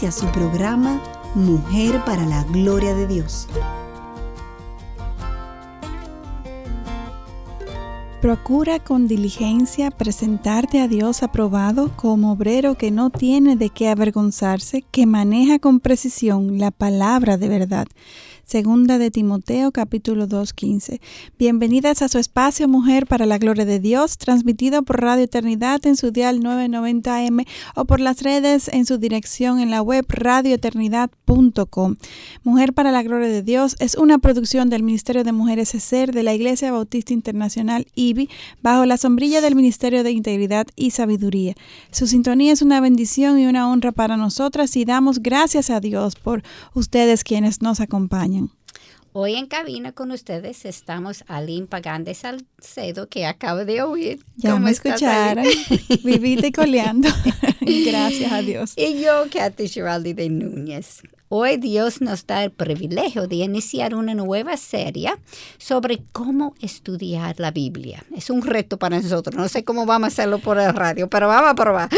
Inicia su programa Mujer para la Gloria de Dios. Procura con diligencia presentarte a Dios aprobado como obrero que no tiene de qué avergonzarse, que maneja con precisión la palabra de verdad Segunda de Timoteo capítulo 2.15. Bienvenidas a su espacio Mujer para la Gloria de Dios, transmitido por Radio Eternidad en su dial 990M o por las redes en su dirección en la web radioeternidad.com. Mujer para la Gloria de Dios es una producción del Ministerio de Mujeres ESER de la Iglesia Bautista Internacional IBI bajo la sombrilla del Ministerio de Integridad y Sabiduría. Su sintonía es una bendición y una honra para nosotras y damos gracias a Dios por ustedes quienes nos acompañan. Hoy en cabina con ustedes estamos Aline Pagán Salcedo, que acabo de oír. Ya me escucharon, vivite coleando. Gracias a Dios. Y yo, Kathy Giraldi de Núñez. Hoy Dios nos da el privilegio de iniciar una nueva serie sobre cómo estudiar la Biblia. Es un reto para nosotros. No sé cómo vamos a hacerlo por la radio, pero vamos a probar.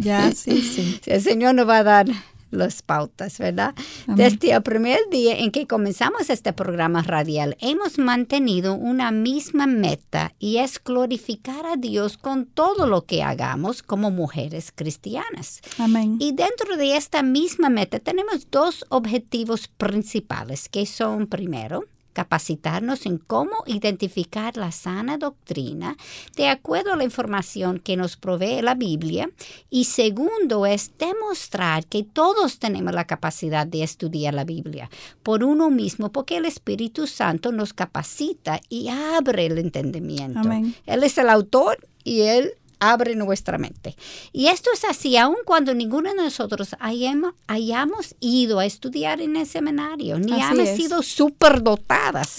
Ya, sí, sí. El Señor nos va a dar las pautas, ¿verdad? Desde el primer día en que comenzamos este programa radial, hemos mantenido una misma meta y es glorificar a Dios con todo lo que hagamos como mujeres cristianas. Amén. Y dentro de esta misma meta tenemos dos objetivos principales, que son primero, capacitarnos en cómo identificar la sana doctrina de acuerdo a la información que nos provee la Biblia. Y segundo es demostrar que todos tenemos la capacidad de estudiar la Biblia por uno mismo, porque el Espíritu Santo nos capacita y abre el entendimiento. Él es el autor y él abre nuestra mente. Y esto es así, aun cuando ninguno de nosotros hayamos, hayamos ido a estudiar en el seminario, ni hemos sido superdotadas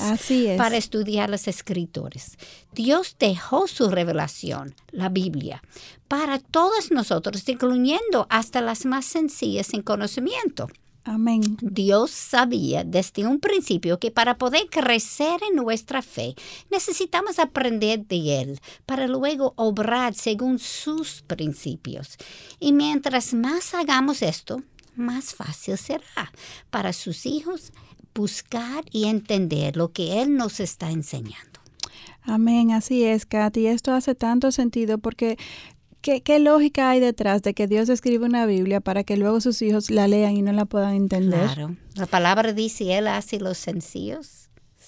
para estudiar los escritores. Dios dejó su revelación, la Biblia, para todos nosotros, incluyendo hasta las más sencillas en conocimiento. Amén. Dios sabía desde un principio que para poder crecer en nuestra fe necesitamos aprender de Él para luego obrar según sus principios. Y mientras más hagamos esto, más fácil será para sus hijos buscar y entender lo que Él nos está enseñando. Amén, así es, Katy. Esto hace tanto sentido porque ¿Qué, ¿Qué, lógica hay detrás de que Dios escribe una Biblia para que luego sus hijos la lean y no la puedan entender? Claro. La palabra dice, Él hace los sencillos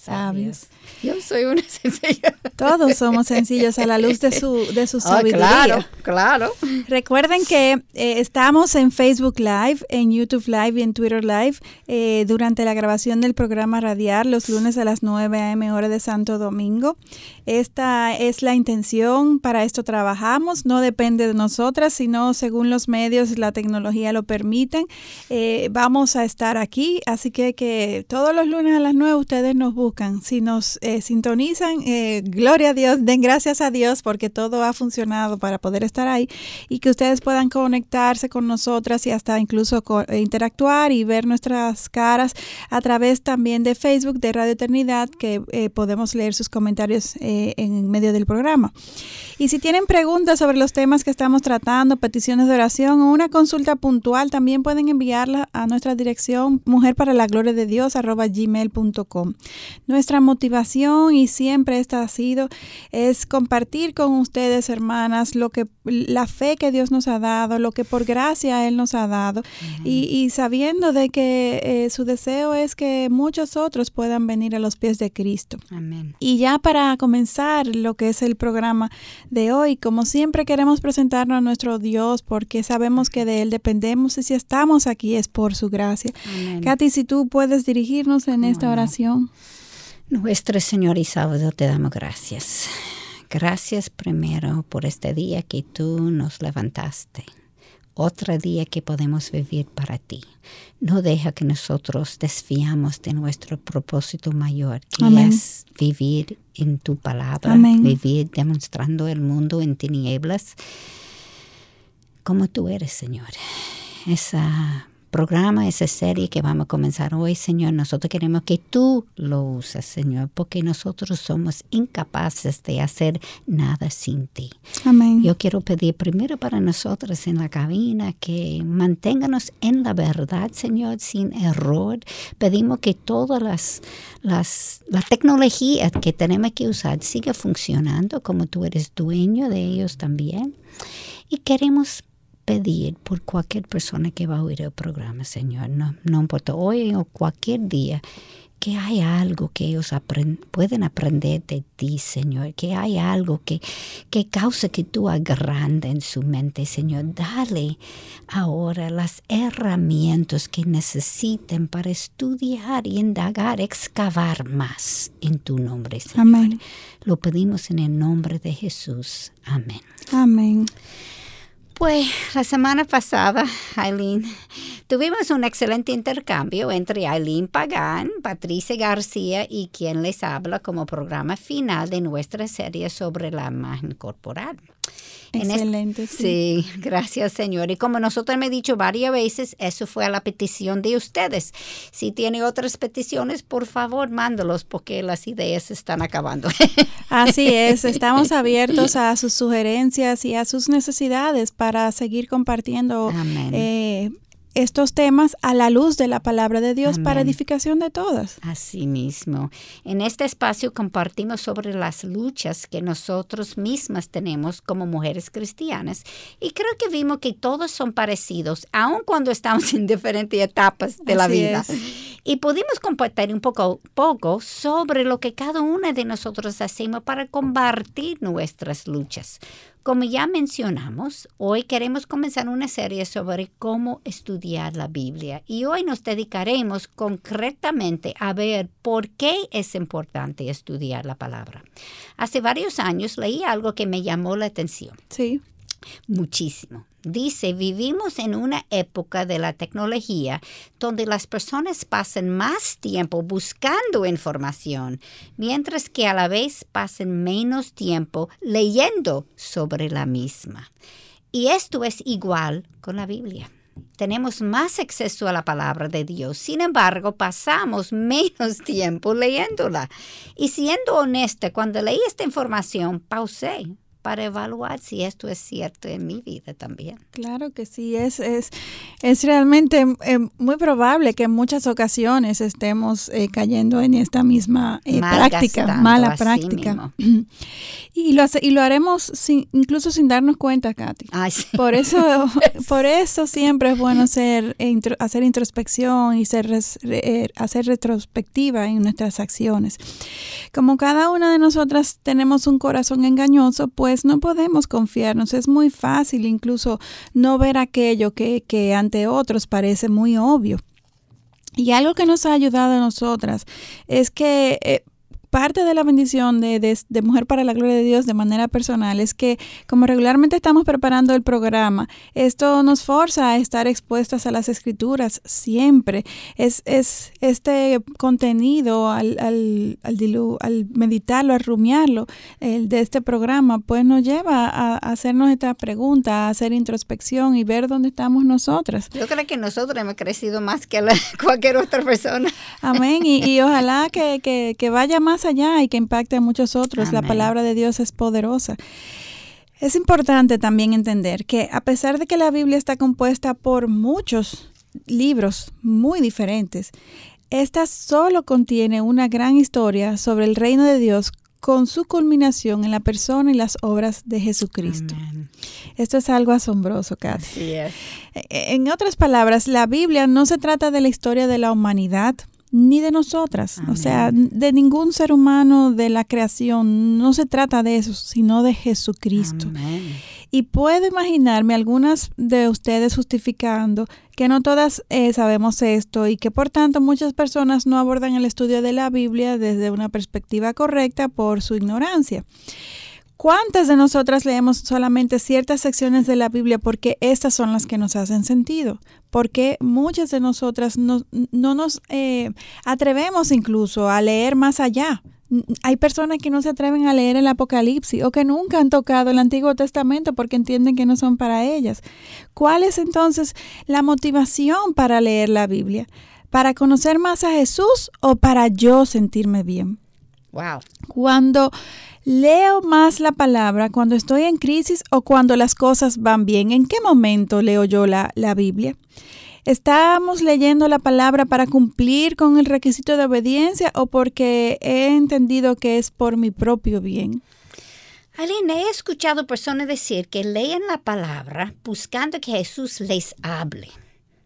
sabios. Yo soy una sencilla. Todos somos sencillos a la luz de su, de su sabiduría. claro, claro. Recuerden que eh, estamos en Facebook Live, en YouTube Live y en Twitter Live eh, durante la grabación del programa Radiar los lunes a las 9 a.m. hora de Santo Domingo. Esta es la intención, para esto trabajamos, no depende de nosotras, sino según los medios, la tecnología lo permiten. Eh, vamos a estar aquí, así que, que todos los lunes a las 9 ustedes nos buscan si nos eh, sintonizan, eh, gloria a Dios, den gracias a Dios porque todo ha funcionado para poder estar ahí y que ustedes puedan conectarse con nosotras y hasta incluso eh, interactuar y ver nuestras caras a través también de Facebook de Radio Eternidad que podemos leer sus comentarios en medio del programa. Y si tienen preguntas sobre los temas que estamos tratando, peticiones de oración o una consulta puntual, también pueden enviarla a nuestra dirección mujer para la gloria de Dios gmail.com. Nuestra motivación y siempre esta ha sido es compartir con ustedes, hermanas, lo que la fe que Dios nos ha dado, lo que por gracia Él nos ha dado y, sabiendo de que eh, su deseo es que muchos otros puedan venir a los pies de Cristo. Amén. Y ya para comenzar lo que es el programa de hoy, como siempre queremos presentarnos a nuestro Dios porque sabemos que de Él dependemos y si estamos aquí es por su gracia. Amén. Katy, si tú puedes dirigirnos en esta oración. Nuestro Señor y Salvador, te damos gracias. Gracias primero por este día que tú nos levantaste otro día que podemos vivir para ti. No deja que nosotros desfiamos de nuestro propósito mayor, que es vivir en tu palabra, vivir demostrando el mundo en tinieblas como tú eres, Señor. Esa programa, esa serie que vamos a comenzar hoy, Señor. Nosotros queremos que tú lo uses, Señor, porque nosotros somos incapaces de hacer nada sin ti. Amén. Yo quiero pedir primero para nosotros en la cabina que manténganos en la verdad, Señor, sin error. Pedimos que todas las, las la tecnología que tenemos que usar siga funcionando como tú eres dueño de ellos también. Y queremos pedir por cualquier persona que va a oír el programa, Señor. No, no importa hoy o cualquier día, que hay algo que ellos pueden aprender de ti, Señor, que hay algo que, que causa que tú agrandes en su mente, Señor. Dale ahora las herramientas que necesiten para estudiar y indagar, excavar más en tu nombre, Señor. Amén. Lo pedimos en el nombre de Jesús. Amén. Amén. Pues la semana pasada, Aileen, tuvimos un excelente intercambio entre Aileen Pagán, Patricia García y quien les habla como programa final de nuestra serie sobre la imagen corporal. Excelente. sí. gracias Señor. Y como nosotros me he dicho varias veces, eso fue a la petición de ustedes. Si tiene otras peticiones, por favor, mándalos porque las ideas se están acabando. Así es, estamos abiertos a sus sugerencias y a sus necesidades para seguir compartiendo eh, estos temas a la luz de la palabra de Dios para edificación de todas. Así mismo. En este espacio compartimos sobre las luchas que nosotros mismas tenemos como mujeres cristianas y creo que vimos que todos son parecidos, aun cuando estamos en diferentes etapas de la vida. Y pudimos compartir un poco, poco sobre lo que cada una de nosotros hacemos para combatir nuestras luchas. Como ya mencionamos, hoy queremos comenzar una serie sobre cómo estudiar la Biblia y hoy nos dedicaremos concretamente a ver por qué es importante estudiar la palabra. Hace varios años leí algo que me llamó la atención. Sí. Muchísimo. Dice, vivimos en una época de la tecnología donde las personas pasan más tiempo buscando información, mientras que a la vez pasan menos tiempo leyendo sobre la misma. Y esto es igual con la Biblia. Tenemos más acceso a la palabra de Dios, sin embargo, pasamos menos tiempo leyéndola. Y siendo honesta, cuando leí esta información, pausé para evaluar si esto es cierto en mi vida también. Claro que sí, es, es, es realmente eh, muy probable que en muchas ocasiones estemos eh, cayendo en esta misma eh, práctica, mala práctica. Y lo, y lo haremos sin, incluso sin darnos cuenta, Katy. Por eso, por eso siempre es bueno ser, hacer introspección y ser, hacer retrospectiva en nuestras acciones. Como cada una de nosotras tenemos un corazón engañoso, pues pues no podemos confiarnos. Es muy fácil incluso no ver aquello que, que ante otros parece muy obvio. Y algo que nos ha ayudado a nosotras es que eh, parte de la bendición de, de, Mujer para la Gloria de Dios de manera personal es que como regularmente estamos preparando el programa, esto nos forza a estar expuestas a las escrituras siempre. Es, es este contenido al, al, al, meditarlo, a rumiarlo el de este programa, pues nos lleva a, hacernos esta pregunta, a hacer introspección y ver dónde estamos nosotras. Yo creo que nosotros hemos crecido más que cualquier otra persona. Amén. Y, y ojalá que, que, que vaya más allá y que impacte a muchos otros. La palabra de Dios es poderosa. Es importante también entender que a pesar de que la Biblia está compuesta por muchos libros muy diferentes, esta solo contiene una gran historia sobre el reino de Dios con su culminación en la persona y las obras de Jesucristo. Esto es algo asombroso. E, e, en otras palabras, la Biblia no se trata de la historia de la humanidad, ni de nosotras, o sea, de ningún ser humano de la creación. No se trata de eso, sino de Jesucristo. Y puedo imaginarme algunas de ustedes justificando que no todas eh, sabemos esto y que por tanto muchas personas no abordan el estudio de la Biblia desde una perspectiva correcta por su ignorancia. ¿Cuántas de nosotras leemos solamente ciertas secciones de la Biblia porque estas son las que nos hacen sentido? Porque muchas de nosotras no, no nos eh, atrevemos incluso a leer más allá. Hay personas que no se atreven a leer el Apocalipsis o que nunca han tocado el Antiguo Testamento porque entienden que no son para ellas. ¿Cuál es entonces la motivación para leer la Biblia? ¿Para conocer más a Jesús o para yo sentirme bien? Wow. Cuando leo más la palabra, cuando estoy en crisis o cuando las cosas van bien, ¿en qué momento leo yo la, la Biblia? ¿Estamos leyendo la palabra para cumplir con el requisito de obediencia o porque he entendido que es por mi propio bien? Aline, he escuchado personas decir que leen la palabra buscando que Jesús les hable.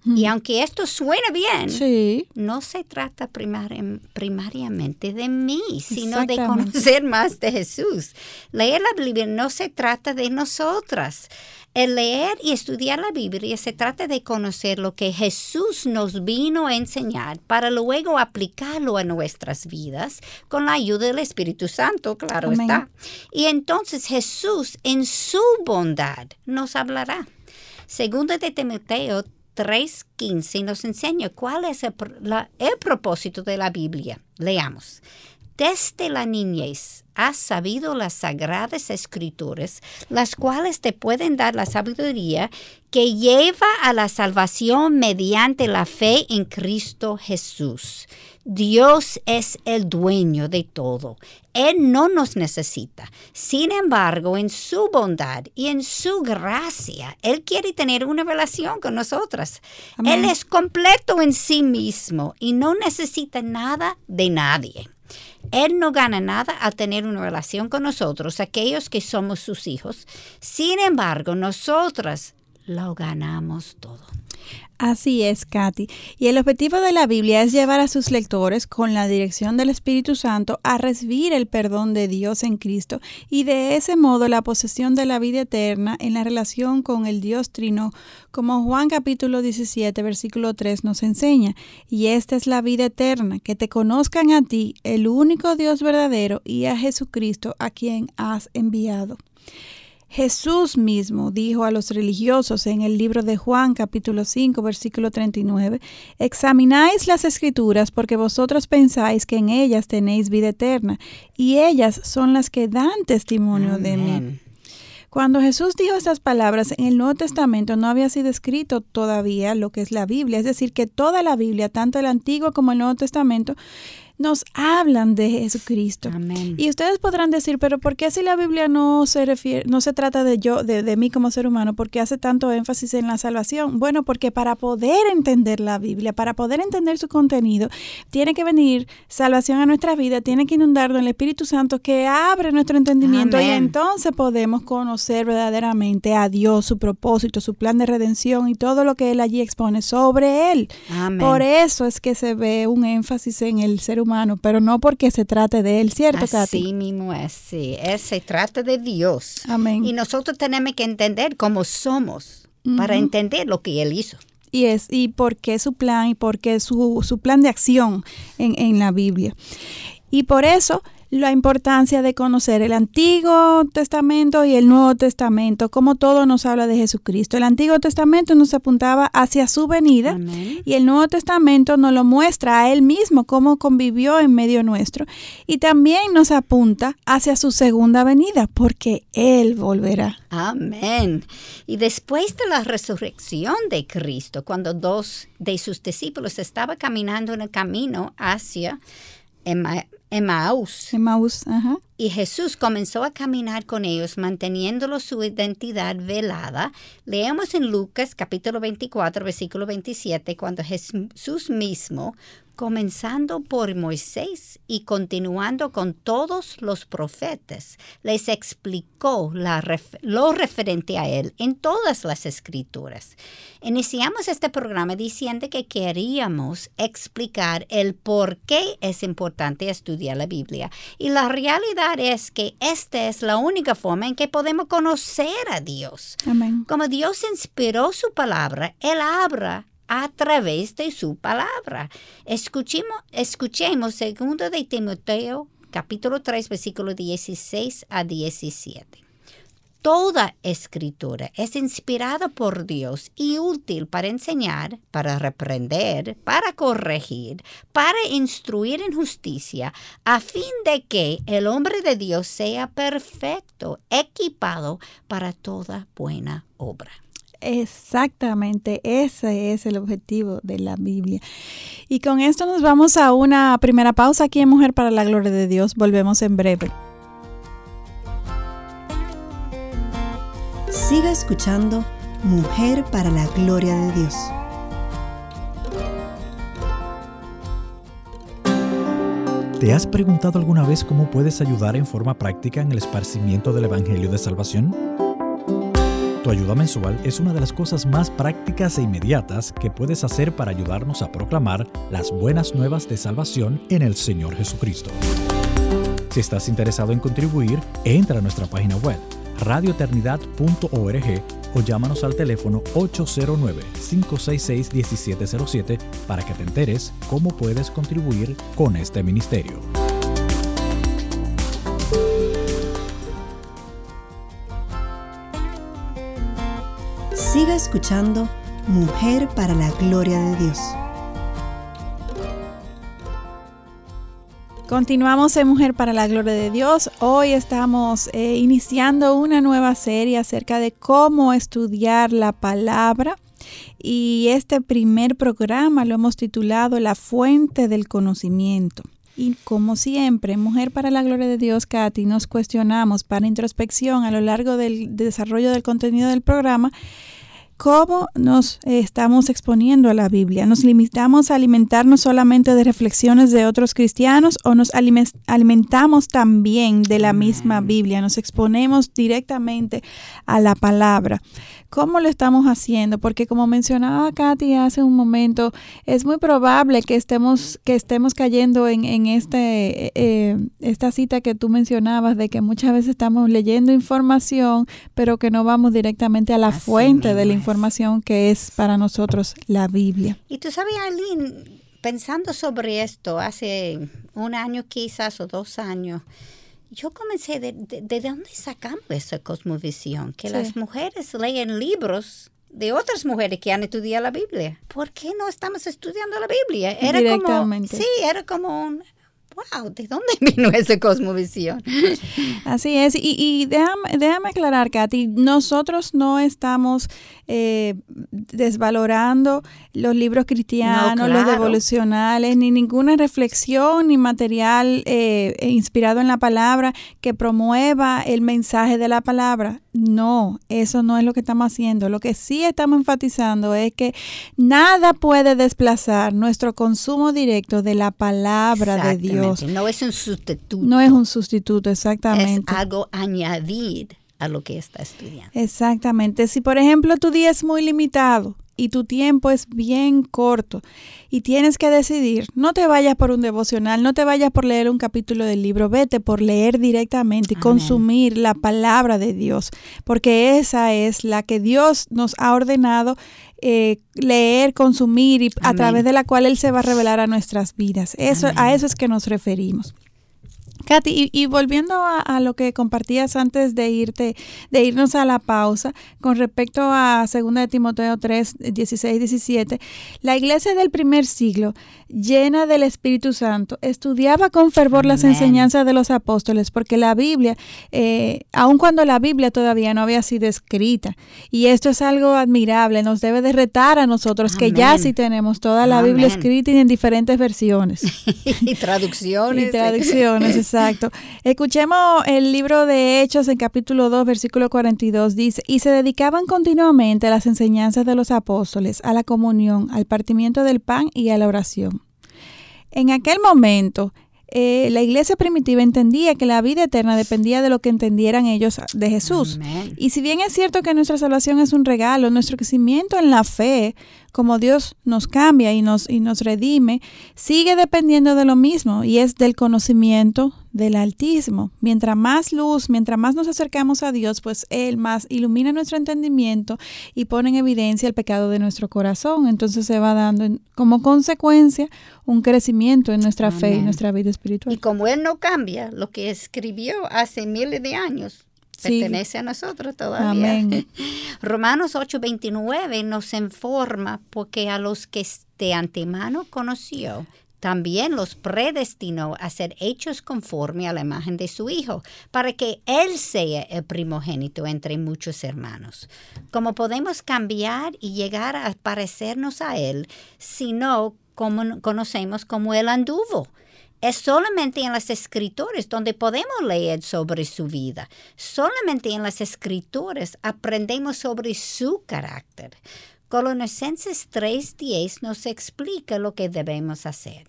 Y aunque esto suena bien, no se trata primariamente de mí, sino de conocer más de Jesús. Leer la Biblia no se trata de nosotras. El leer y estudiar la Biblia se trata de conocer lo que Jesús nos vino a enseñar para luego aplicarlo a nuestras vidas con la ayuda del Espíritu Santo, claro está. Y entonces Jesús en su bondad nos hablará. Segundo de Timoteo 3.15 nos enseña cuál es el, el propósito de la Biblia. Leamos. Desde la niñez has sabido las sagradas escrituras, las cuales te pueden dar la sabiduría que lleva a la salvación mediante la fe en Cristo Jesús. Dios es el dueño de todo. Él no nos necesita. Sin embargo, en su bondad y en su gracia, Él quiere tener una relación con nosotras. Él es completo en sí mismo y no necesita nada de nadie. Él no gana nada al tener una relación con nosotros, aquellos que somos sus hijos. Sin embargo, nosotras lo ganamos todo. Así es, Katy. Y el objetivo de la Biblia es llevar a sus lectores, con la dirección del Espíritu Santo, a recibir el perdón de Dios en Cristo y de ese modo la posesión de la vida eterna en la relación con el Dios Trino, como Juan capítulo 17, versículo 3 nos enseña. Y esta es la vida eterna, que te conozcan a ti, el único Dios verdadero, y a Jesucristo, a quien has enviado. Jesús mismo dijo a los religiosos en el libro de Juan capítulo 5 versículo 39, examináis las escrituras porque vosotros pensáis que en ellas tenéis vida eterna y ellas son las que dan testimonio de mí. Cuando Jesús dijo estas palabras en el Nuevo Testamento no había sido escrito todavía lo que es la Biblia, es decir, que toda la Biblia, tanto el Antiguo como el Nuevo Testamento, nos hablan de Jesucristo. Y ustedes podrán decir, pero ¿por qué si la Biblia no se refiere, no se trata de yo, de, de, mí como ser humano, por qué hace tanto énfasis en la salvación? Bueno, porque para poder entender la Biblia, para poder entender su contenido, tiene que venir salvación a nuestra vida, tiene que inundarnos el Espíritu Santo que abre nuestro entendimiento y entonces podemos conocer verdaderamente a Dios, su propósito, su plan de redención y todo lo que Él allí expone sobre Él. Por eso es que se ve un énfasis en el ser humano humano, pero no porque se trate de él, ¿cierto, Katy? Así mismo es, sí. Es, se trata de Dios. Amén. Y nosotros tenemos que entender cómo somos para entender lo que él hizo. Y es, y por qué su plan y por qué su, su plan de acción en, en la Biblia. Y por eso la importancia de conocer el Antiguo Testamento y el Nuevo Testamento, como todo nos habla de Jesucristo. El Antiguo Testamento nos apuntaba hacia su venida y el Nuevo Testamento nos lo muestra a Él mismo, cómo convivió en medio nuestro. Y también nos apunta hacia su segunda venida, porque Él volverá. Amén. Y después de la resurrección de Cristo, cuando dos de sus discípulos estaban caminando en el camino hacia Emmaus. ajá. Y Jesús comenzó a caminar con ellos, manteniéndolo su identidad velada. Leemos en Lucas capítulo 24, versículo 27, cuando Jesús mismo comenzando por Moisés y continuando con todos los profetas, les explicó lo referente a él en todas las escrituras. Iniciamos este programa diciendo que queríamos explicar el por qué es importante estudiar la Biblia. Y la realidad es que esta es la única forma en que podemos conocer a Dios. Como Dios inspiró su palabra, Él habla a través de su palabra. Escuchemos, escuchemos segundo de Timoteo capítulo 3, versículo 16 a 17. Toda escritura es inspirada por Dios y útil para enseñar, para reprender, para corregir, para instruir en justicia, a fin de que el hombre de Dios sea perfecto, equipado para toda buena obra. Exactamente, ese es el objetivo de la Biblia. Y con esto nos vamos a una primera pausa aquí en Mujer para la Gloria de Dios. Volvemos en breve. Siga escuchando Mujer para la Gloria de Dios. ¿Te has preguntado alguna vez cómo puedes ayudar en forma práctica en el esparcimiento del Evangelio de Salvación? Tu ayuda mensual es una de las cosas más prácticas e inmediatas que puedes hacer para ayudarnos a proclamar las buenas nuevas de salvación en el Señor Jesucristo. Si estás interesado en contribuir, entra a nuestra página web radioeternidad.org o llámanos al teléfono 809-566-1707 para que te enteres cómo puedes contribuir con este ministerio. Siga escuchando Mujer para la Gloria de Dios. Continuamos en Mujer para la Gloria de Dios. Hoy estamos eh, iniciando una nueva serie acerca de cómo estudiar la palabra. Y este primer programa lo hemos titulado La fuente del conocimiento. Y como siempre, Mujer para la Gloria de Dios, Katy, nos cuestionamos para introspección a lo largo del desarrollo del contenido del programa cómo nos estamos exponiendo a la Biblia. ¿Nos limitamos a alimentarnos solamente de reflexiones de otros cristianos o nos alimentamos también de la misma. Biblia? Nos exponemos directamente a la palabra. ¿Cómo lo estamos haciendo? Porque como mencionaba Katy hace un momento, es muy probable que estemos, que estemos cayendo en, en este, eh, esta cita que tú mencionabas de que muchas veces estamos leyendo información, pero que no vamos directamente a la fuente de la información que es para nosotros la Biblia. Y tú sabes, Aline, pensando sobre esto hace un año quizás o dos años, yo comencé de, de, dónde sacamos esa cosmovisión, que las mujeres leen libros de otras mujeres que han estudiado la Biblia. ¿Por qué no estamos estudiando la Biblia? Era como, sí, era como un, wow, ¿de dónde vino esa cosmovisión? Así es, y, y déjame, déjame, aclarar, Katy, nosotros no estamos eh, desvalorando los libros cristianos, los devolucionales, ni ninguna reflexión ni material eh, inspirado en la palabra que promueva el mensaje de la palabra. No, eso no es lo que estamos haciendo. Lo que sí estamos enfatizando es que nada puede desplazar nuestro consumo directo de la palabra de Dios. No es un sustituto. No es un sustituto, exactamente. Es algo añadir a lo que está estudiando. Exactamente. Si por ejemplo tu día es muy limitado y tu tiempo es bien corto y tienes que decidir, no te vayas por un devocional, no te vayas por leer un capítulo del libro, vete por leer directamente y consumir la palabra de Dios, porque esa es la que Dios nos ha ordenado eh, leer, consumir y a través de la cual Él se va a revelar a nuestras vidas. Eso, a eso es que nos referimos. Katy, y, volviendo a, lo que compartías antes de irte, de irnos a la pausa, con respecto a 2 de Timoteo 3, 16, 17, la iglesia del primer siglo, llena del Espíritu Santo, estudiaba con fervor las enseñanzas de los apóstoles, porque la Biblia, eh, aun cuando la Biblia todavía no había sido escrita, y esto es algo admirable, nos debe de retar a nosotros, que ya sí tenemos toda la Biblia escrita y en diferentes versiones. y traducciones. y traducciones, Exacto. Escuchemos el libro de Hechos en capítulo 2, versículo 42. Dice, y se dedicaban continuamente a las enseñanzas de los apóstoles, a la comunión, al partimiento del pan y a la oración. En aquel momento, eh, la iglesia primitiva entendía que la vida eterna dependía de lo que entendieran ellos de Jesús. Y si bien es cierto que nuestra salvación es un regalo, nuestro crecimiento en la fe, como Dios nos cambia y nos, y nos redime, sigue dependiendo de lo mismo y es del conocimiento del Altísimo. Mientras más luz, mientras más nos acercamos a Dios, pues Él más ilumina nuestro entendimiento y pone en evidencia el pecado de nuestro corazón. Entonces se va dando como consecuencia un crecimiento en nuestra fe y nuestra vida espiritual. Y como Él no cambia, lo que escribió hace miles de años, pertenece a nosotros todavía. Amén. Romanos 8:29 nos informa porque a los que de antemano conoció, también los predestinó a ser hechos conforme a la imagen de su Hijo, para que Él sea el primogénito entre muchos hermanos. ¿Cómo podemos cambiar y llegar a parecernos a Él si no como conocemos como Él anduvo? Es solamente en las escrituras donde podemos leer sobre su vida. Solamente en las escrituras aprendemos sobre su carácter. Colosenses 3:10 nos explica lo que debemos hacer.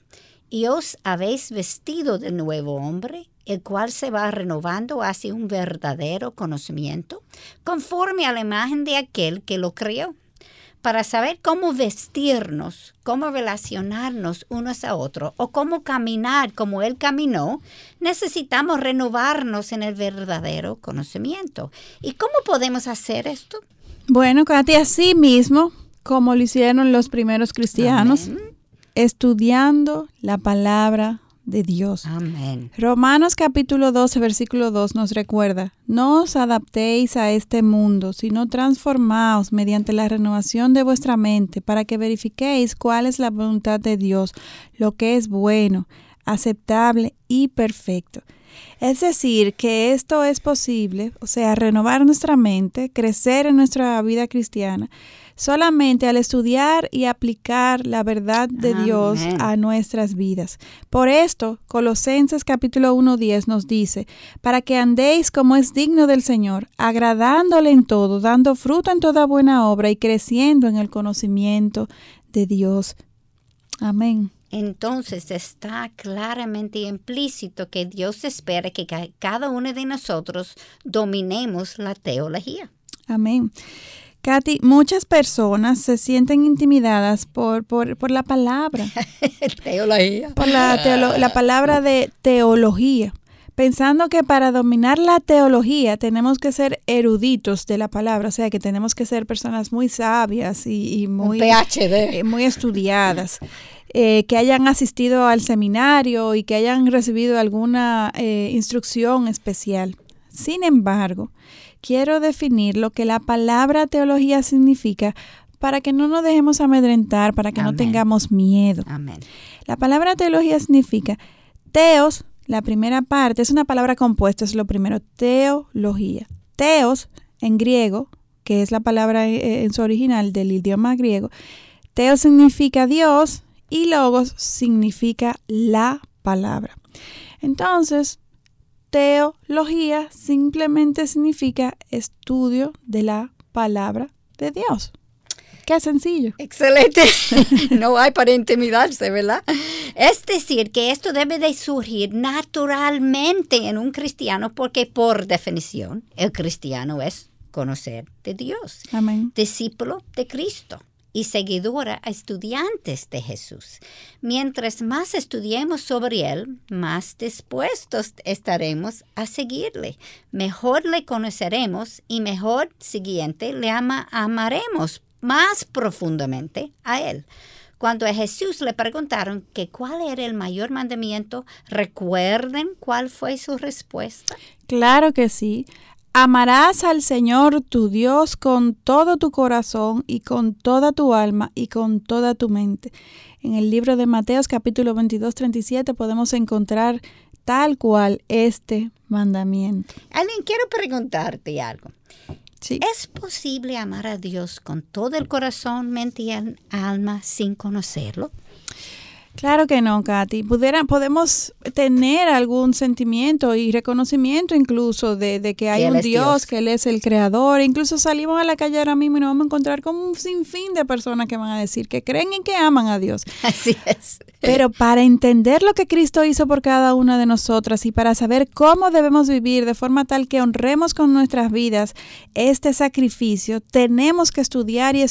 Y os habéis vestido de nuevo hombre, el cual se va renovando hacia un verdadero conocimiento, conforme a la imagen de aquel que lo creó para saber cómo vestirnos, cómo relacionarnos unos a otros o cómo caminar como Él caminó, necesitamos renovarnos en el verdadero conocimiento. ¿Y cómo podemos hacer esto? Bueno, Katy, así mismo, como lo hicieron los primeros cristianos, estudiando la palabra de Dios. Amén. Romanos capítulo 12, versículo 2 nos recuerda, no os adaptéis a este mundo, sino transformaos mediante la renovación de vuestra mente para que verifiquéis cuál es la voluntad de Dios, lo que es bueno, aceptable y perfecto. Es decir, que esto es posible, o sea, renovar nuestra mente, crecer en nuestra vida cristiana, solamente al estudiar y aplicar la verdad de Dios a nuestras vidas. Por esto, Colosenses capítulo 1.10 nos dice, para que andéis como es digno del Señor, agradándole en todo, dando fruto en toda buena obra y creciendo en el conocimiento de Dios. Amén. Entonces está claramente implícito que Dios espera que cada uno de nosotros dominemos la teología. Amén. Katy, muchas personas se sienten intimidadas por, por, la palabra. teología. Por la, la palabra de teología pensando que para dominar la teología tenemos que ser eruditos de la palabra, o sea, que tenemos que ser personas muy sabias y, muy, PhD. Eh, muy estudiadas. Eh, que hayan asistido al seminario y que hayan recibido alguna eh, instrucción especial. Sin embargo, quiero definir lo que la palabra teología significa para que no nos dejemos amedrentar, para que no tengamos miedo. Amén. La palabra teología significa teos, la primera parte, es una palabra compuesta, es lo primero, teología. Teos, en griego, que es la palabra eh, en su original del idioma griego, teos significa Dios y logos significa la palabra. Entonces, teología simplemente significa estudio de la palabra de Dios. Qué sencillo. Excelente. no hay para intimidarse, ¿verdad? Es decir, que esto debe de surgir naturalmente en un cristiano porque por definición el cristiano es conocer de Dios. Amén. Discípulo de Cristo y seguidora a estudiantes de Jesús. Mientras más estudiemos sobre Él, más dispuestos estaremos a seguirle. Mejor le conoceremos y mejor siguiente le ama, amaremos más profundamente a Él. Cuando a Jesús le preguntaron que cuál era el mayor mandamiento, ¿recuerden cuál fue su respuesta? Claro que sí. Amarás al Señor tu Dios con todo tu corazón y con toda tu alma y con toda tu mente. En el libro de Mateos capítulo 22, 37 podemos encontrar tal cual este mandamiento. Alguien, quiero preguntarte algo. Sí. ¿Es posible amar a Dios con todo el corazón, mente y alma sin conocerlo? Claro que no, Katy. Podemos tener algún sentimiento y reconocimiento incluso de, que hay un Dios, que Él es el creador. Incluso salimos a la calle ahora mismo y nos vamos a encontrar con un sinfín de personas que van a decir que creen en que aman a Dios. Así es. Pero para entender lo que Cristo hizo por cada una de nosotras y para saber cómo debemos vivir de forma tal que honremos con nuestras vidas este sacrificio, tenemos que estudiar y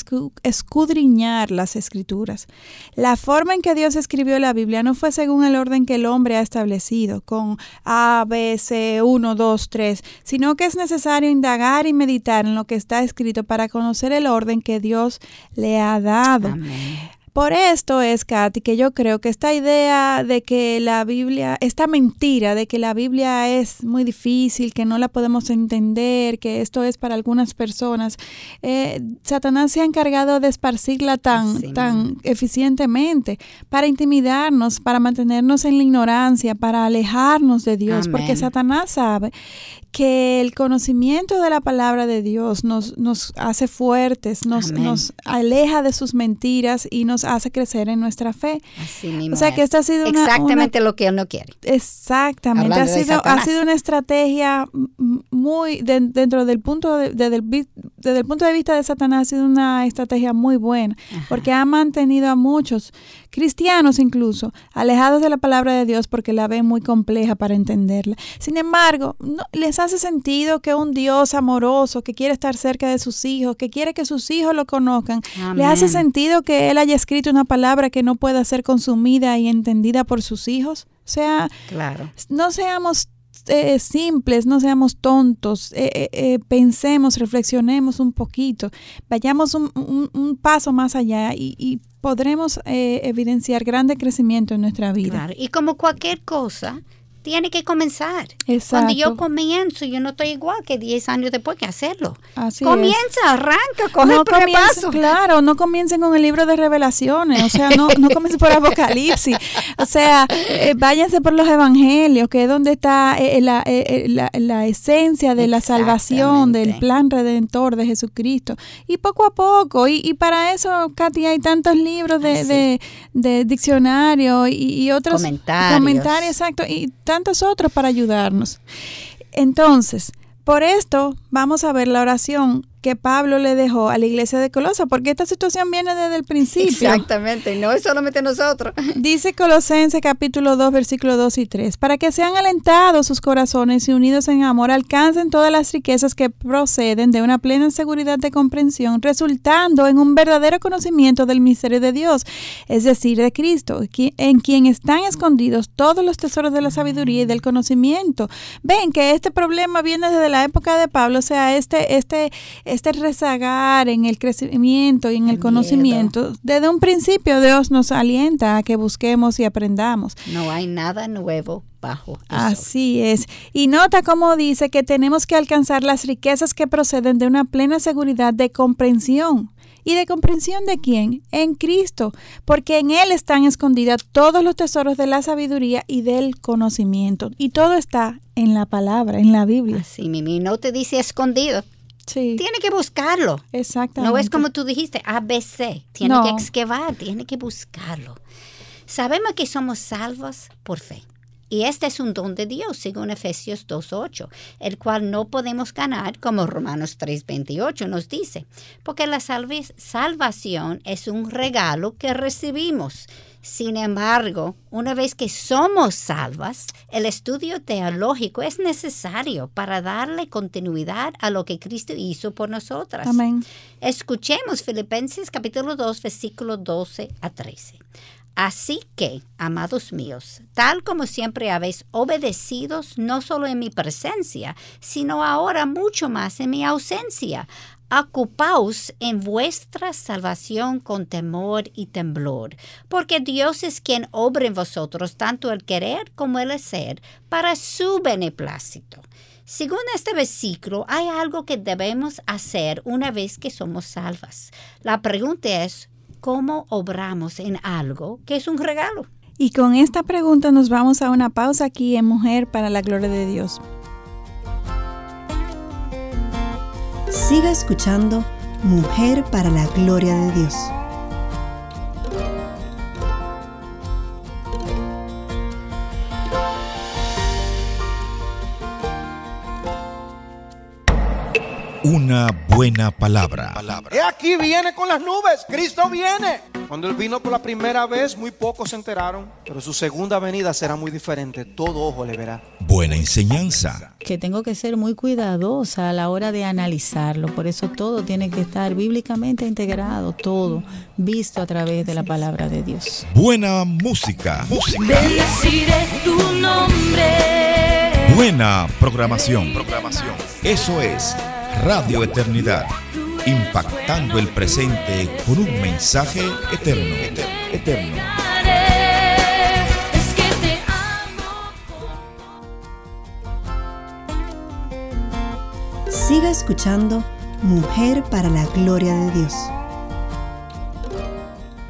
escudriñar las escrituras. La forma en que Dios escribió la Biblia no fue según el orden que el hombre ha establecido, con A, B, C, 1, 2, 3, sino que es necesario indagar y meditar en lo que está escrito para conocer el orden que Dios le ha dado. Amén. Por esto es, Katy, que yo creo que esta idea de que la Biblia, esta mentira de que la Biblia es muy difícil, que no la podemos entender, que esto es para algunas personas, eh, Satanás se ha encargado de esparcirla tan, tan eficientemente para intimidarnos, para mantenernos en la ignorancia, para alejarnos de Dios, porque Satanás sabe que el conocimiento de la palabra de Dios nos, nos hace fuertes, nos, nos aleja de sus mentiras y nos hace crecer en nuestra fe. Así mismo o sea que esta ha sido una, exactamente lo que él no quiere. Exactamente, ha sido, ha sido una estrategia muy dentro del punto de, desde, el, punto de vista de Satanás ha sido una estrategia muy buena, porque ha mantenido a muchos cristianos incluso, alejados de la palabra de Dios porque la ven muy compleja para entenderla. Sin embargo, no, les hace sentido que un Dios amoroso, que quiere estar cerca de sus hijos, que quiere que sus hijos lo conozcan, le hace sentido que Él haya escrito una palabra que no pueda ser consumida y entendida por sus hijos. O sea, claro. no seamos eh, simples, no seamos tontos, eh, eh, pensemos, reflexionemos un poquito, vayamos un, un, paso más allá y, y podremos evidenciar grande crecimiento en nuestra vida. Claro. Y como cualquier cosa, tiene que comenzar. Cuando yo comienzo, yo no estoy igual que 10 años después que hacerlo. Comienza, arranca, coge no el paso. Claro, no comiencen con el libro de revelaciones, o sea, no, no comiencen por Apocalipsis, o sea, eh, váyanse por los evangelios, que es donde está eh, eh, la, la, esencia de la salvación, del plan redentor de Jesucristo. Y poco a poco, y, y para eso, Katy, hay tantos libros de, de, diccionario y, otros comentarios. comentarios, exacto, y tantos otros para ayudarnos. Entonces, por esto vamos a ver la oración que Pablo le dejó a la iglesia de Colosa, porque esta situación viene desde el principio. Exactamente, no es solamente nosotros. Dice Colosenses capítulo 2, versículos 2 y 3, para que sean alentados sus corazones y unidos en amor, alcancen todas las riquezas que proceden de una plena seguridad de comprensión, resultando en un verdadero conocimiento del misterio de Dios, es decir, de Cristo, en quien están escondidos todos los tesoros de la sabiduría y del conocimiento. Ven que este problema viene desde la época de Pablo, o sea, este, este, este rezagar en el crecimiento y en el, conocimiento, desde un principio Dios nos alienta a que busquemos y aprendamos. No hay nada nuevo bajo. Así es. Y nota cómo dice que tenemos que alcanzar las riquezas que proceden de una plena seguridad de comprensión. ¿Y de comprensión de quién? En Cristo, porque en Él están escondidas todos los tesoros de la sabiduría y del conocimiento. Y todo está en la palabra, en la Biblia. Sí, Mimi, no te dice escondido, tiene que buscarlo. Exactamente. No es como tú dijiste, ABC. Tiene que excavar, tiene que buscarlo. Sabemos que somos salvos por fe. Y este es un don de Dios, según Efesios 2.8, el cual no podemos ganar, como Romanos 3.28 nos dice, porque la salvación es un regalo que recibimos sin embargo, una vez que somos salvas, el estudio teológico es necesario para darle continuidad a lo que Cristo hizo por nosotras. Amén. Escuchemos Filipenses capítulo 2, versículo 12 a 13. Así que, amados míos, tal como siempre habéis obedecido, no solo en mi presencia, sino ahora mucho más en mi ausencia, ocupaos en vuestra salvación con temor y temblor, porque Dios es quien obra en vosotros tanto el querer como el hacer para su beneplácito. Según este versículo, hay algo que debemos hacer una vez que somos salvas. La pregunta es, ¿cómo obramos en algo que es un regalo? Y con esta pregunta nos vamos a una pausa aquí en Mujer para la Gloria de Dios. Siga escuchando Mujer para la Gloria de Dios. Una buena palabra. He aquí viene con las nubes, Cristo viene. Cuando Él vino por la primera vez, muy pocos se enteraron, pero su segunda venida será muy diferente, todo ojo le verá. Buena enseñanza. Que tengo que ser muy cuidadosa a la hora de analizarlo, por eso todo tiene que estar bíblicamente integrado, todo visto a través de la palabra de Dios. Buena música. música. tu nombre. Buena programación. programación. Eso es Radio Eternidad, impactando el presente con un mensaje eterno. eterno. Siga escuchando Mujer para la Gloria de Dios.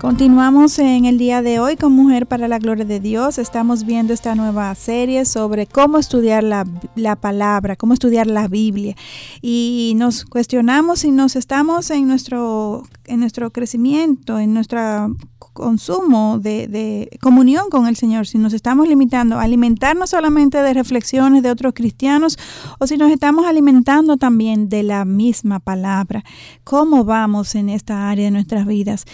Continuamos en el día de hoy con Mujer para la Gloria de Dios. Estamos viendo esta nueva serie sobre cómo estudiar la, palabra, cómo estudiar la Biblia. Y nos cuestionamos si nos estamos en nuestro, en nuestro crecimiento, en nuestro consumo de, de, comunión con el Señor, si nos estamos limitando a alimentarnos solamente de reflexiones de otros cristianos o si nos estamos alimentando también de la misma palabra. ¿Cómo vamos en esta área de nuestras vidas?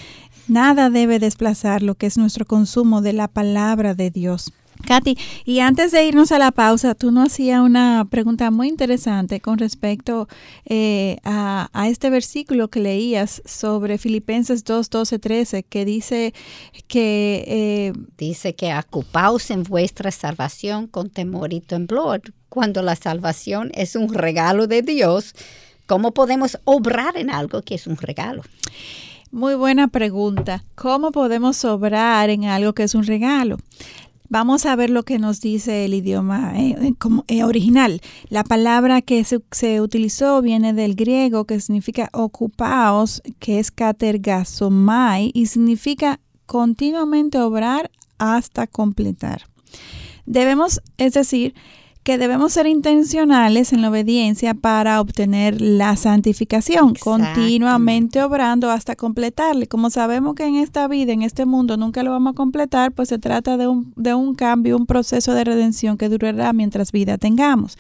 Nada debe desplazar lo que es nuestro consumo de la palabra de Dios. Katy, y antes de irnos a la pausa, tú nos hacías una pregunta muy interesante con respecto eh, a, este versículo que leías sobre Filipenses 2, 12, 13, que dice que... Eh, dice que ocupaos en vuestra salvación con temor y temblor, cuando la salvación es un regalo de Dios. ¿Cómo podemos obrar en algo que es un regalo? Muy buena pregunta. ¿Cómo podemos obrar en algo que es un regalo? Vamos a ver lo que nos dice el idioma eh, eh, eh, original. La palabra que se, utilizó viene del griego que significa ocupaos, que es katergasomai y significa continuamente obrar hasta completar. Debemos, es decir, que debemos ser intencionales en la obediencia para obtener la santificación, continuamente obrando hasta completarle. Como sabemos que en esta vida, en este mundo, nunca lo vamos a completar, pues se trata de un, de un cambio, un proceso de redención que durará mientras vida tengamos.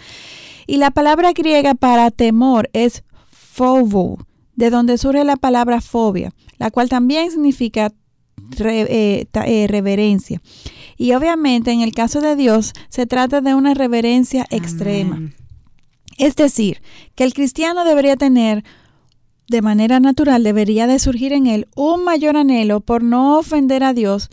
Y la palabra griega para temor es phobo, de donde surge la palabra fobia, la cual también significa eh, eh, reverencia. Y obviamente en el caso de Dios se trata de una reverencia extrema. Es decir, que el cristiano debería tener de manera natural, debería de surgir en él un mayor anhelo por no ofender a Dios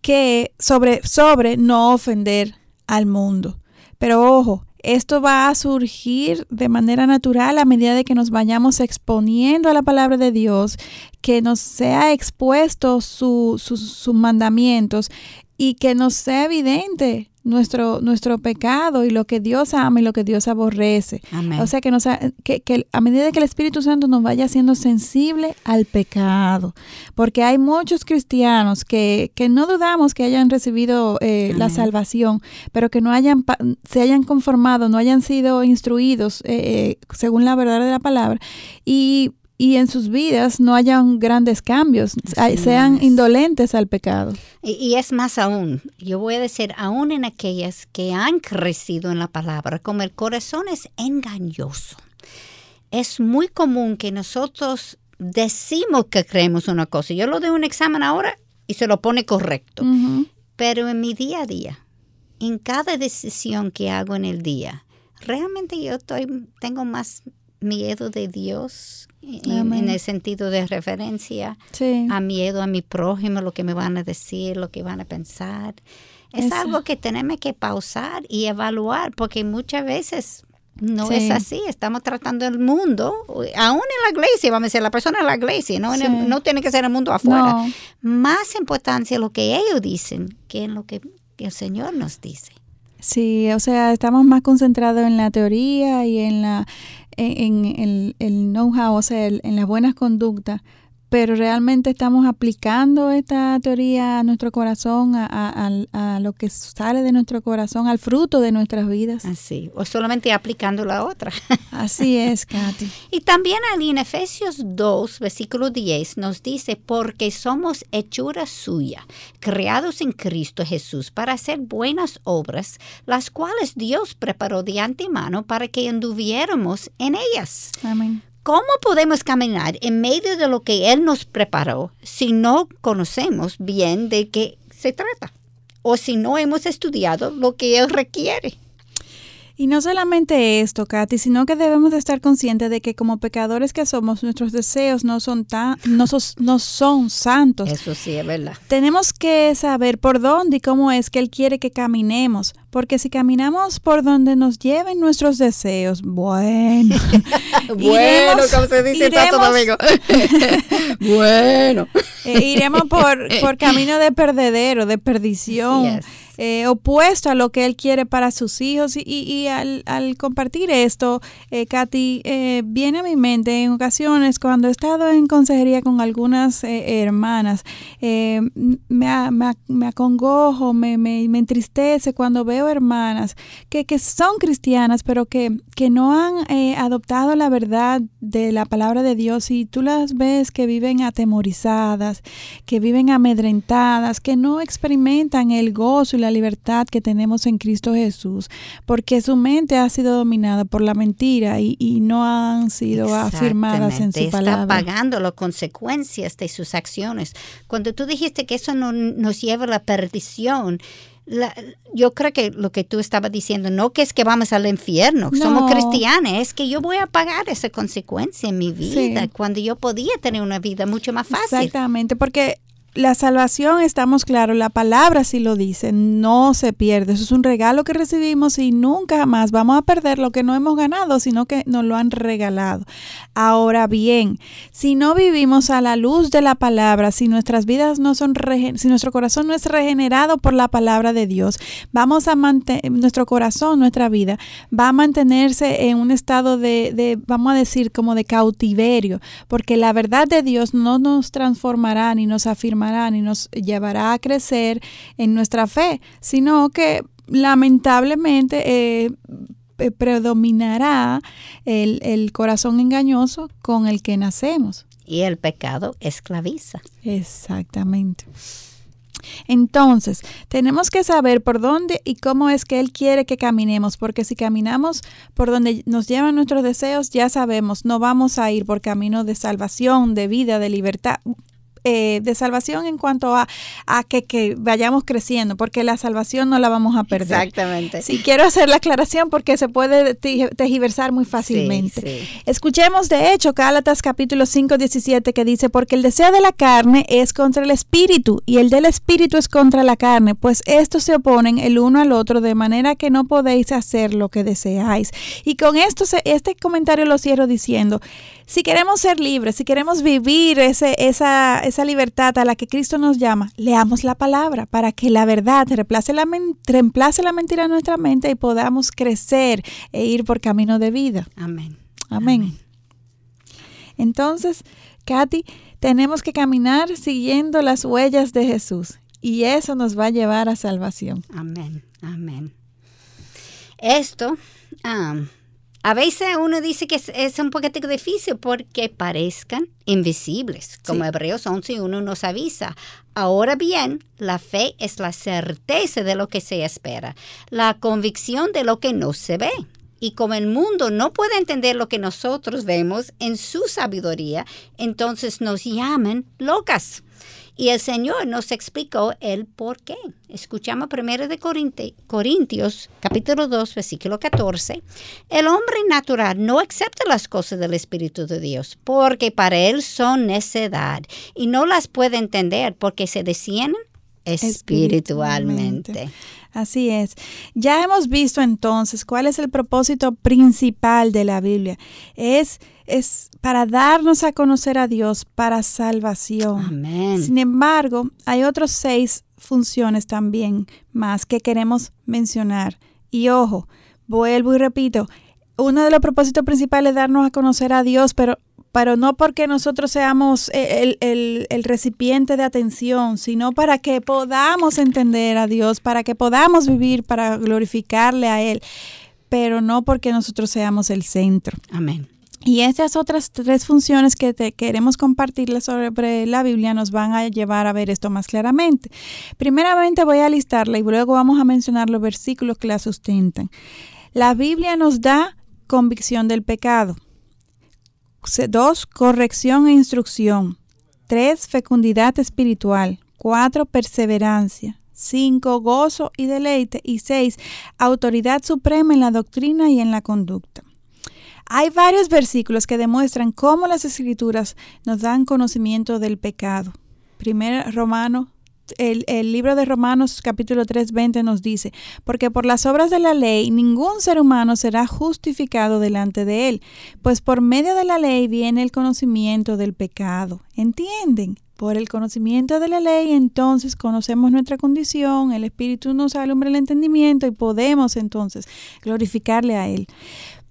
que sobre, sobre no ofender al mundo. Pero ojo, esto va a surgir de manera natural a medida de que nos vayamos exponiendo a la palabra de Dios, que nos sea expuesto sus mandamientos y que nos sea evidente nuestro, nuestro pecado y lo que Dios ama y lo que Dios aborrece. O sea, que, nos, que, que, a medida que el Espíritu Santo nos vaya haciendo sensible al pecado, porque hay muchos cristianos que, que no dudamos que hayan recibido eh, la salvación, pero que no hayan se hayan conformado, no hayan sido instruidos eh, eh, según la verdad de la palabra y y en sus vidas no hayan grandes cambios, sean indolentes al pecado. Y, es más aún, yo voy a decir, aún en aquellas que han crecido en la palabra, como el corazón es engañoso, es muy común que nosotros decimos que creemos una cosa. Yo lo doy un examen ahora y se lo pone correcto, pero en mi día a día, en cada decisión que hago en el día, realmente yo estoy, tengo más miedo de Dios en, el sentido de referencia a miedo a mi prójimo, lo que me van a decir, lo que van a pensar. Es algo que tenemos que pausar y evaluar, porque muchas veces no es así. Estamos tratando el mundo, aún en la iglesia, vamos a decir, la persona en la iglesia, no, no tiene que ser el mundo afuera. Más importancia lo que ellos dicen que en lo que el Señor nos dice. Sí, o sea, estamos más concentrados en la teoría y en la en, el know-how, o sea, en las buenas conductas, pero realmente estamos aplicando esta teoría a nuestro corazón, a, a- a lo que sale de nuestro corazón, al fruto de nuestras vidas. Así, o solamente aplicando la otra. Así es, Katy. Y también en Efesios 2, versículo 10, nos dice, porque somos hechura suya, creados en Cristo Jesús para hacer buenas obras, las cuales Dios preparó de antemano para que anduviéramos en ellas. Amén. ¿Cómo podemos caminar en medio de lo que Él nos preparó si no conocemos bien de qué se trata? O si no hemos estudiado lo que Él requiere. Y no solamente esto, Katy, sino que debemos de estar conscientes de que como pecadores que somos, nuestros deseos no son tan, no, sos- no son santos. Eso sí es verdad. Tenemos que saber por dónde y cómo es que Él quiere que caminemos, porque si caminamos por donde nos lleven nuestros deseos, bueno, Iremos- como se dice iremos- Domingo. bueno. eh, iremos por, por camino de perdedero, de perdición, Así es. Eh, opuesto a lo que Él quiere para sus hijos. Y, al, compartir esto, eh, Katy, eh, viene a mi mente en ocasiones cuando he estado en consejería con algunas hermanas, me, me, me acongojo, me, me, entristece cuando veo hermanas que, son cristianas, pero que, que no han adoptado la verdad de la palabra de Dios y tú las ves que viven atemorizadas, que viven amedrentadas, que no experimentan el gozo y la libertad que tenemos en Cristo Jesús, porque su mente ha sido dominada por la mentira y, y no han sido afirmadas en su Exactamente, palabra. Está pagando las consecuencias de sus acciones. Cuando tú dijiste que eso no nos lleva a la perdición, la- yo creo que lo que tú estabas diciendo, no que es que vamos al infierno, No. somos cristianos, es que yo voy a pagar esa consecuencia en mi vida Sí. cuando yo podía tener una vida mucho más fácil. Exactamente, porque la salvación, estamos claros, la palabra sí lo dice, no se pierde. Eso es un regalo que recibimos y nunca jamás vamos a perder lo que no hemos ganado, sino que nos lo han regalado. Ahora bien, si no vivimos a la luz de la palabra, si nuestras vidas no son, si nuestro corazón no es regenerado por la palabra de Dios, vamos a mantener, nuestro corazón, nuestra vida, va a mantenerse en un estado de, de, vamos a decir, como de cautiverio, porque la verdad de Dios no nos transformará ni nos afirmará ni nos llevará a crecer en nuestra fe, sino que lamentablemente eh, predominará el, el corazón engañoso con el que nacemos. Y el pecado esclaviza. Exactamente. Entonces, tenemos que saber por dónde y cómo es que Él quiere que caminemos, porque si caminamos por donde nos llevan nuestros deseos, ya sabemos, no vamos a ir por camino de salvación, de vida, de libertad. Eh, de salvación en cuanto a, a que, que vayamos creciendo, porque la salvación no la vamos a perder. Exactamente. Sí, quiero hacer la aclaración porque se puede te- tejiversar muy fácilmente. Sí, sí. Escuchemos de hecho Gálatas capítulo 5, 17 que dice, porque el deseo de la carne es contra el espíritu y el del espíritu es contra la carne, pues estos se oponen el uno al otro de manera que no podéis hacer lo que deseáis. Y con esto, se- este comentario lo cierro diciendo, si queremos ser libres, si queremos vivir ese, esa, esa libertad a la que Cristo nos llama, leamos la palabra para que la verdad reemplace la, reemplace la mentira en nuestra mente y podamos crecer e ir por camino de vida. Amén. Amén. Entonces, Katy, tenemos que caminar siguiendo las huellas de Jesús y eso nos va a llevar a salvación. Amén, amén. Esto, a veces uno dice que es, es un poquito difícil porque parezcan invisibles, como Sí. Hebreos 11 1 nos avisa. Ahora bien, la fe es la certeza de lo que se espera, la convicción de lo que no se ve. Y como el mundo no puede entender lo que nosotros vemos en su sabiduría, entonces nos llaman locas. Y el Señor nos explicó el por qué. Escuchamos primero de Corinti- Corintios, capítulo 2, versículo 14. El hombre natural no acepta las cosas del Espíritu de Dios, porque para él son necedad, y no las puede entender porque se descienden espiritualmente. Así es. Ya hemos visto entonces cuál es el propósito principal de la Biblia. Es, es para darnos a conocer a Dios para salvación. Amén. Sin embargo, hay otros seis funciones también más que queremos mencionar. Y ojo, vuelvo y repito, uno de los propósitos principales es darnos a conocer a Dios, pero pero no porque nosotros seamos el, el, el, recipiente de atención, sino para que podamos entender a Dios, para que podamos vivir, para glorificarle a Él, pero no porque nosotros seamos el centro. Amén. Y estas otras tres funciones que te queremos compartirles sobre la Biblia nos van a llevar a ver esto más claramente. Primeramente voy a listarla y luego vamos a mencionar los versículos que la sustentan. La Biblia nos da convicción del pecado. Dos, corrección e instrucción. Tres, fecundidad espiritual. Cuatro, perseverancia. Cinco, gozo y deleite. Y seis, autoridad suprema en la doctrina y en la conducta. Hay varios versículos que demuestran cómo las escrituras nos dan conocimiento del pecado. Primero, Romano, el, el, libro de Romanos capítulo 3, 20 nos dice, porque por las obras de la ley ningún ser humano será justificado delante de él, pues por medio de la ley viene el conocimiento del pecado. ¿Entienden? Por el conocimiento de la ley, entonces conocemos nuestra condición, el Espíritu nos alumbra el entendimiento y podemos entonces glorificarle a Él.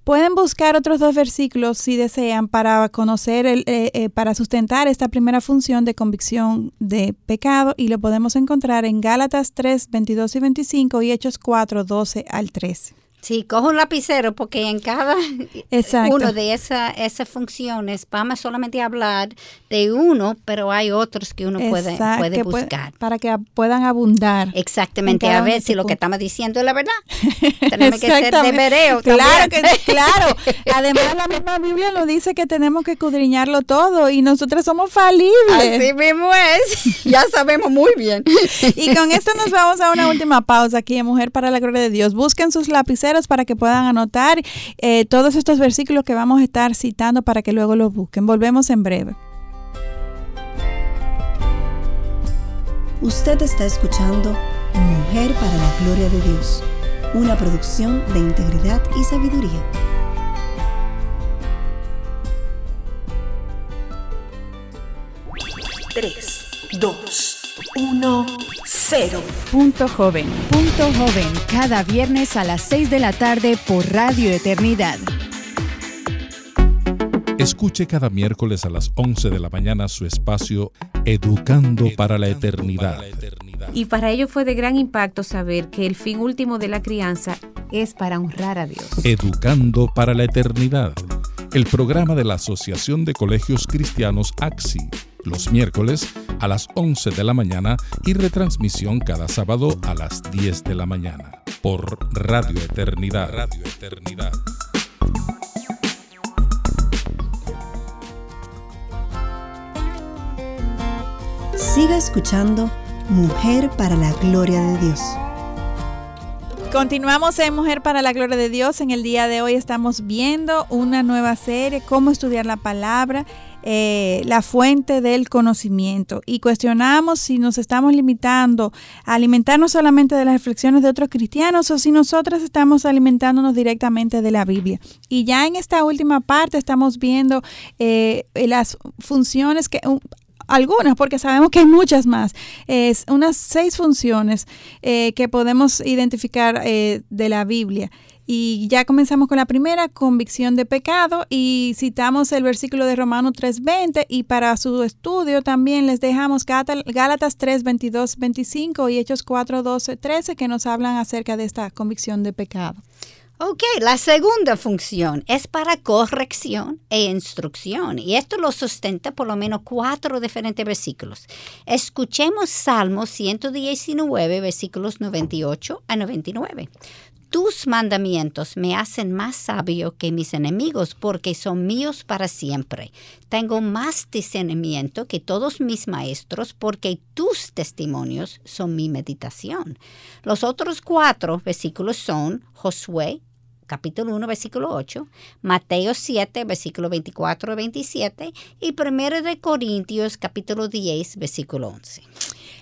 Pueden buscar otros dos versículos si desean para conocer, el, eh, eh, para sustentar esta primera función de convicción de pecado y lo podemos encontrar en Gálatas 3, 22 y 25 y Hechos 4, 12 al 13. Sí, cojo un lapicero porque en cada Exacto. uno de esa, esas funciones vamos solamente a hablar de uno, pero hay otros que uno puede, puede buscar. para que puedan abundar. Exactamente, a ver si lo que estamos diciendo es la verdad. Tenemos que ser de vereo. Claro que claro. Además, la misma Biblia nos dice que tenemos que escudriñarlo todo y nosotras somos falibles. Así mismo es. Ya sabemos muy bien. Y con esto nos vamos a una última pausa aquí en Mujer para la Gloria de Dios. Busquen sus lapiceros para que puedan anotar eh, todos estos versículos que vamos a estar citando para que luego los busquen. Volvemos en breve. Usted está escuchando Mujer para la Gloria de Dios, una producción de integridad y sabiduría. Tres, dos, uno, cero. Punto joven. Punto joven. Cada viernes a las 6 de la tarde por Radio Eternidad. Escuche cada miércoles a las 11 de la mañana su espacio Educando para la Eternidad. Y para ello fue de gran impacto saber que el fin último de la crianza es para honrar a Dios. Educando para la Eternidad. El programa de la Asociación de Colegios Cristianos AXI. Los miércoles a las 11 de la mañana y retransmisión cada sábado a las 10 de la mañana. Por Radio Eternidad. Radio Eternidad. Siga escuchando Mujer para la Gloria de Dios. Continuamos en Mujer para la Gloria de Dios. En el día de hoy estamos viendo una nueva serie, cómo estudiar la palabra, eh, la fuente del conocimiento. Y cuestionamos si nos estamos limitando a alimentarnos solamente de las reflexiones de otros cristianos o si nosotras estamos alimentándonos directamente de la Biblia. Y ya en esta última parte estamos viendo eh, las funciones que... un- algunas, porque sabemos que hay muchas más. Es unas seis funciones eh, que podemos identificar eh, de la Biblia. Y ya comenzamos con la primera, convicción de pecado, y citamos el versículo de Romanos 3.20, y para su estudio también les dejamos Gálatas 3, 22, 25 y Hechos 4, 12, 13, que nos hablan acerca de esta convicción de pecado. Ok, la segunda función es para corrección e instrucción. Y esto lo sustenta por lo menos cuatro diferentes versículos. Escuchemos Salmo 119, versículos 98 a 99. Tus mandamientos me hacen más sabio que mis enemigos porque son míos para siempre. Tengo más discernimiento que todos mis maestros porque tus testimonios son mi meditación. Los otros cuatro versículos son Josué capítulo 1, versículo 8, Mateo 7, versículo 24 a 27 y 1 de Corintios capítulo 10, versículo 11.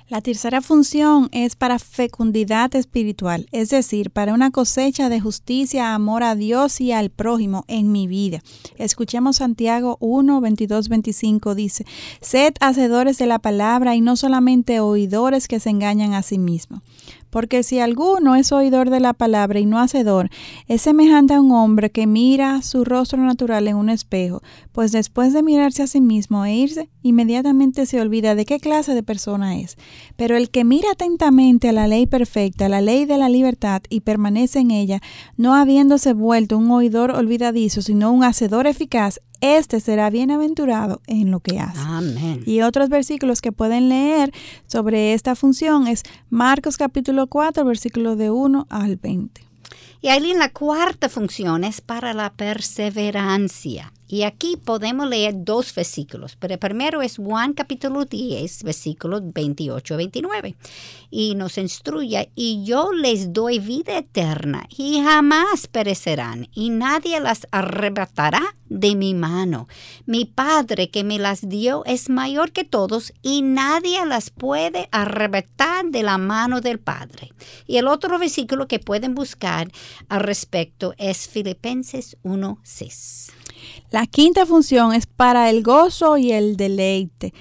La tercera función es para fecundidad espiritual, es decir, para una cosecha de justicia, amor a Dios y al prójimo en mi vida. Escuchemos Santiago 1, 22, 25, dice, Sed hacedores de la palabra y no solamente oidores que se engañan a sí mismos. Porque si alguno es oidor de la palabra y no hacedor, es semejante a un hombre que mira su rostro natural en un espejo, pues después de mirarse a sí mismo e irse, inmediatamente se olvida de qué clase de persona es. Pero el que mira atentamente a la ley perfecta, la ley de la libertad, y permanece en ella, no habiéndose vuelto un oidor olvidadizo, sino un hacedor eficaz, este será bienaventurado en lo que hace. Amén. Y otros versículos que pueden leer sobre esta función es Marcos capítulo 4, versículo de 1 al 20. Y ahí la cuarta función es para la perseverancia. Y aquí podemos leer dos versículos, pero el primero es Juan capítulo 10, versículos 28 a 29. Y nos instruye, y yo les doy vida eterna, y jamás perecerán, y nadie las arrebatará de mi mano. Mi Padre que me las dio es mayor que todos, y nadie las puede arrebatar de la mano del Padre. Y el otro versículo que pueden buscar al respecto es Filipenses 1, 6. La quinta función es para el gozo y el deleite.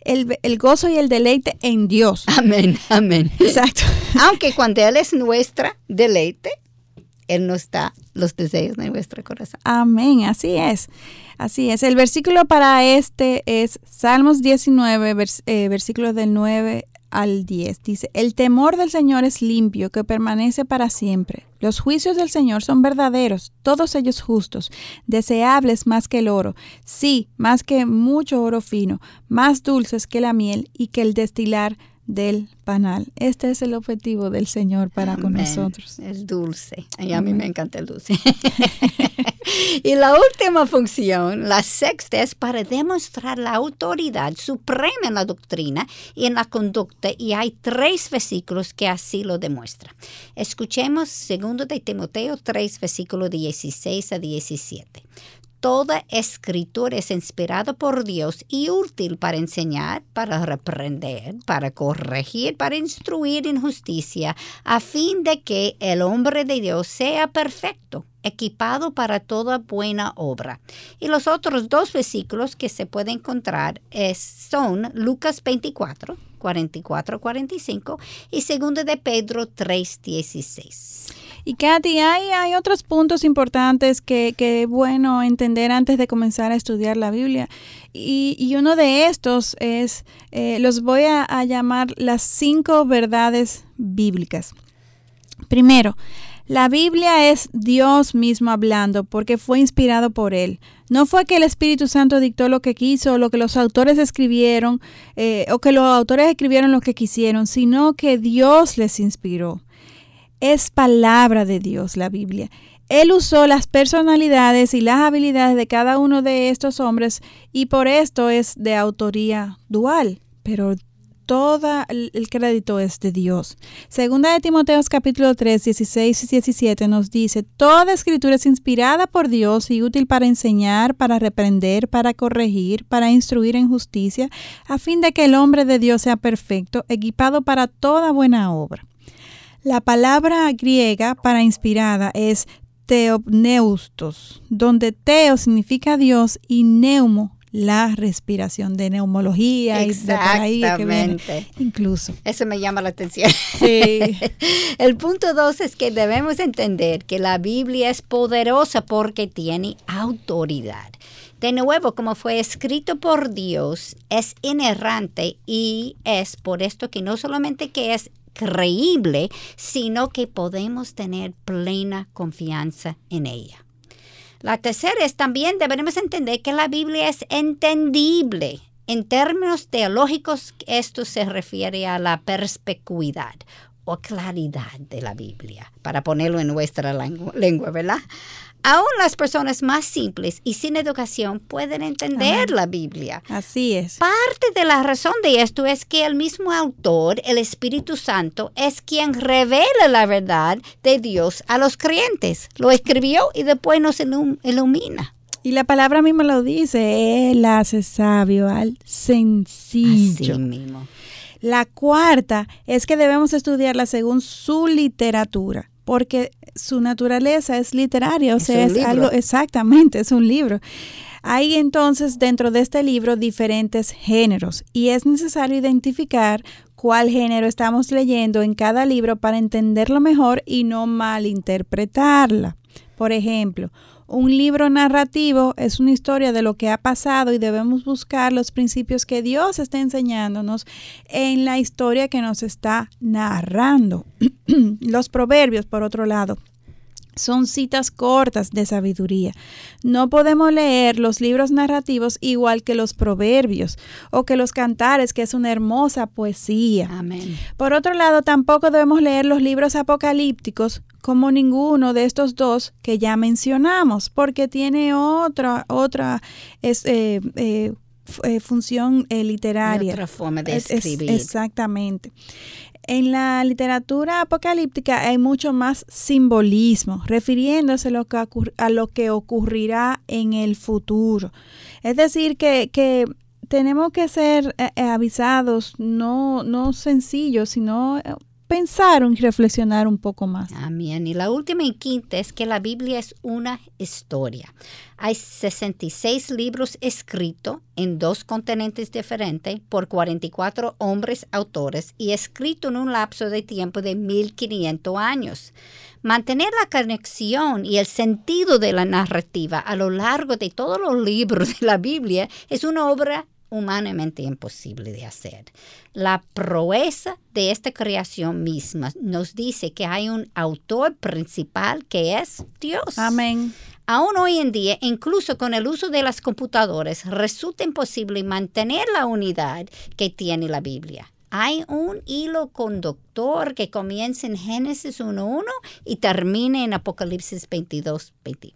El, el, gozo y el deleite en Dios. Amén, amén. Exacto. Aunque cuando Él es nuestra deleite, Él no está los deseos de nuestro corazón. Amén, así es. Así es. El versículo para este es Salmos 19, vers, eh, versículos del 9 al 10. Dice, el temor del Señor es limpio, que permanece para siempre. Los juicios del Señor son verdaderos, todos ellos justos, deseables más que el oro, sí, más que mucho oro fino, más dulces que la miel y que el destilar del panal. Este es el objetivo del Señor para con nosotros. Es dulce. Y a mí me encanta el dulce. y la última función, la sexta, es para demostrar la autoridad suprema en la doctrina y en la conducta. Y hay tres versículos que así lo demuestran. Escuchemos 2 de Timoteo 3, versículo 16 a 17. Toda escritura es inspirada por Dios y útil para enseñar, para reprender, para corregir, para instruir en justicia, a fin de que el hombre de Dios sea perfecto, equipado para toda buena obra. Y los otros dos versículos que se pueden encontrar son Lucas 24, 44, 45 y 2 de Pedro 3, 16. Y Katy, hay, hay otros puntos importantes que, que bueno entender antes de comenzar a estudiar la Biblia. Y, y uno de estos es, eh, los voy a, llamar las cinco verdades bíblicas. Primero, la Biblia es Dios mismo hablando porque fue inspirado por Él. No fue que el Espíritu Santo dictó lo que quiso, lo que los autores escribieron, eh, o que los autores escribieron lo que quisieron, sino que Dios les inspiró es palabra de Dios la Biblia. Él usó las personalidades y las habilidades de cada uno de estos hombres y por esto es de autoría dual, pero todo el crédito es de Dios. Segunda de Timoteos capítulo 3, 16 y 17 nos dice, Toda escritura es inspirada por Dios y útil para enseñar, para reprender, para corregir, para instruir en justicia, a fin de que el hombre de Dios sea perfecto, equipado para toda buena obra. La palabra griega para inspirada es teopneustos, donde teo significa Dios y neumo la respiración de neumología y de por ahí que viene, incluso. Eso me llama la atención. Sí. El punto dos es que debemos entender que la Biblia es poderosa porque tiene autoridad. De nuevo, como fue escrito por Dios, es inerrante y es por esto que no solamente que es creíble, sino que podemos tener plena confianza en ella. La tercera es también debemos entender que la Biblia es entendible. En términos teológicos, esto se refiere a la perspicuidad o claridad de la Biblia, para ponerlo en nuestra lengua, ¿verdad? Aún las personas más simples y sin educación pueden entender la Biblia. Así es. Parte de la razón de esto es que el mismo autor, el Espíritu Santo, es quien revela la verdad de Dios a los creyentes. Lo escribió y después nos ilumina. Y la palabra misma lo dice, Él hace sabio al sencillo. Así mismo. La cuarta es que debemos estudiarla según su literatura porque su naturaleza es literaria, o Es sea, es libro. algo exactamente, es un libro. Hay entonces dentro de este libro diferentes géneros y es necesario identificar cuál género estamos leyendo en cada libro para entenderlo mejor y no malinterpretarla. Por ejemplo, un libro narrativo es una historia de lo que ha pasado y debemos buscar los principios que Dios está enseñándonos en la historia que nos está narrando. los proverbios, por otro lado, son citas cortas de sabiduría. No podemos leer los libros narrativos igual que los proverbios o que los cantares, que es una hermosa poesía. Amén. Por otro lado, tampoco debemos leer los libros apocalípticos como ninguno de estos dos que ya mencionamos, porque tiene otra, otra es, eh, eh, eh, función literaria. otra forma de escribir. exactamente. En la literatura apocalíptica hay mucho más simbolismo, refiriéndose a lo que ocurrirá en el futuro. Es decir, que, tenemos que ser avisados, no, no sencillos, sino eh, pensar y reflexionar un poco más. Amén. Y la última y quinta es que la Biblia es una historia. Hay 66 libros escritos en dos continentes diferentes por 44 hombres autores y escrito en un lapso de tiempo de 1500 años. Mantener la conexión y el sentido de la narrativa a lo largo de todos los libros de la Biblia es una obra humanamente imposible de hacer. La proeza de esta creación misma nos dice que hay un autor principal que es Dios. Amén. Aún hoy en día, incluso con el uso de las computadoras, resulta imposible mantener la unidad que tiene la Biblia. Hay un hilo conductor que comienza en Génesis 1.1 y termina en Apocalipsis 22.21.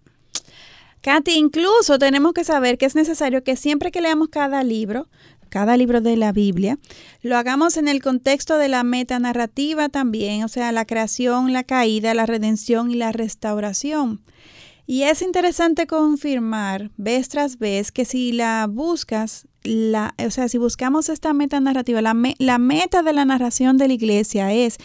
Katy, incluso tenemos que saber que es necesario que siempre que leamos cada libro, cada libro de la Biblia, lo hagamos en el contexto de la metanarrativa también, o sea, la creación, la caída, la redención y la restauración. Y es interesante confirmar vez tras vez que si la buscas, la, o sea, si buscamos esta metanarrativa, la, la meta de la narración de la iglesia es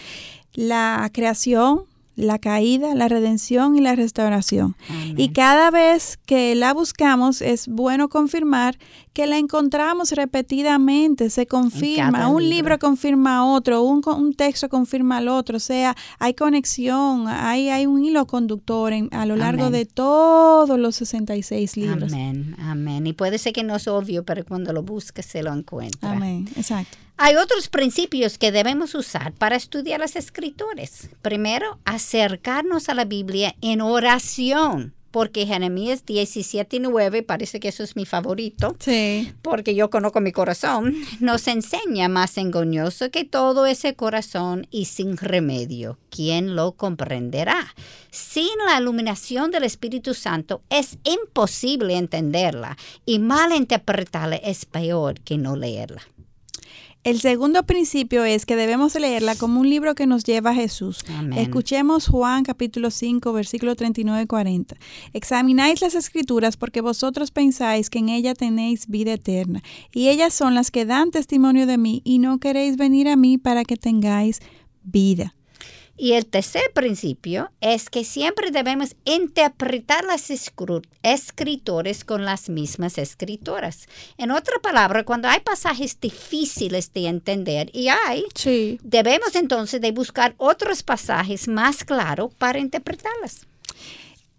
la creación, la caída, la redención y la restauración. Y cada vez que la buscamos es bueno confirmar que la encontramos repetidamente, se confirma, un libro. confirma a otro, un, un, texto confirma al otro, o sea, hay conexión, hay, hay un hilo conductor a lo largo de todos los 66 libros. Amén, amén. Y puede ser que no es obvio, pero cuando lo busques se lo encuentra. Amén, exacto. Hay otros principios que debemos usar para estudiar las escrituras. Primero, acercarnos a la Biblia en oración porque Jeremías 17 y 9, parece que eso es mi favorito, sí. porque yo conozco mi corazón, nos enseña más engañoso que todo ese corazón y sin remedio. ¿Quién lo comprenderá? Sin la iluminación del Espíritu Santo es imposible entenderla y mal interpretarla es peor que no leerla. El segundo principio es que debemos leerla como un libro que nos lleva a Jesús. Escuchemos Juan capítulo 5, versículo 39 y 40. Examináis las escrituras porque vosotros pensáis que en ella tenéis vida eterna, y ellas son las que dan testimonio de mí, y no queréis venir a mí para que tengáis vida. Y el tercer principio es que siempre debemos interpretar las escritores con las mismas escritoras. En otra palabra, cuando hay pasajes difíciles de entender, y hay, debemos entonces de buscar otros pasajes más claros para interpretarlas.